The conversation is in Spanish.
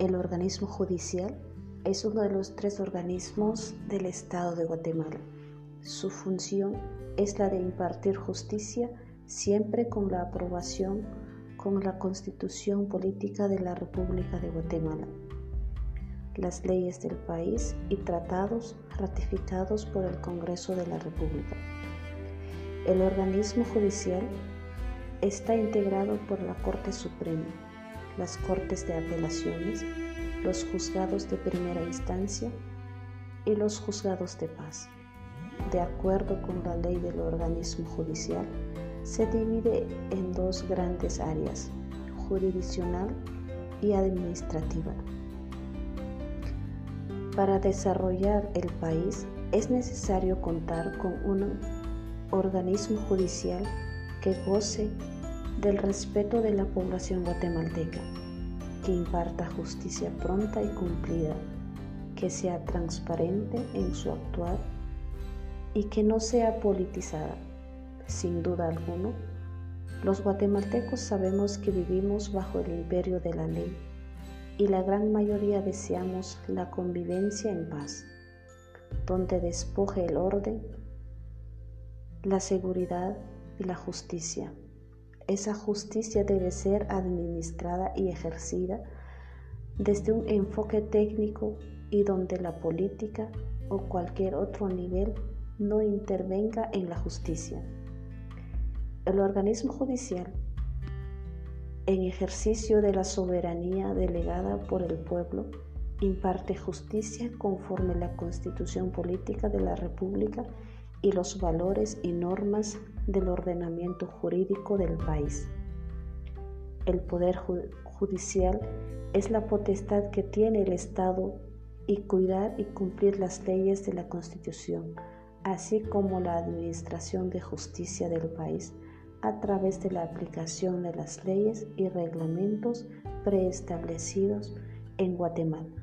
El organismo judicial es uno de los tres organismos del Estado de Guatemala. Su función es la de impartir justicia siempre con la aprobación con la Constitución Política de la República de Guatemala, las leyes del país y tratados ratificados por el Congreso de la República. El organismo judicial está integrado por la Corte Suprema, las Cortes de Apelaciones, los juzgados de primera instancia y los juzgados de paz. De acuerdo con la ley del organismo judicial, se divide en dos grandes áreas, jurisdiccional y administrativa. Para desarrollar el país es necesario contar con un organismo judicial que goce del respeto de la población guatemalteca, que imparta justicia pronta y cumplida, que sea transparente en su actuar y que no sea politizada. Sin duda alguna, los guatemaltecos sabemos que vivimos bajo el imperio de la ley y la gran mayoría deseamos la convivencia en paz, donde despoje el orden, la seguridad y la justicia. Esa justicia debe ser administrada y ejercida desde un enfoque técnico y donde la política o cualquier otro nivel no intervenga en la justicia. El organismo judicial, en ejercicio de la soberanía delegada por el pueblo, imparte justicia conforme la constitución política de la República y los valores y normas del ordenamiento jurídico del país. El poder judicial es la potestad que tiene el Estado y cuidar y cumplir las leyes de la Constitución, así como la administración de justicia del país a través de la aplicación de las leyes y reglamentos preestablecidos en Guatemala.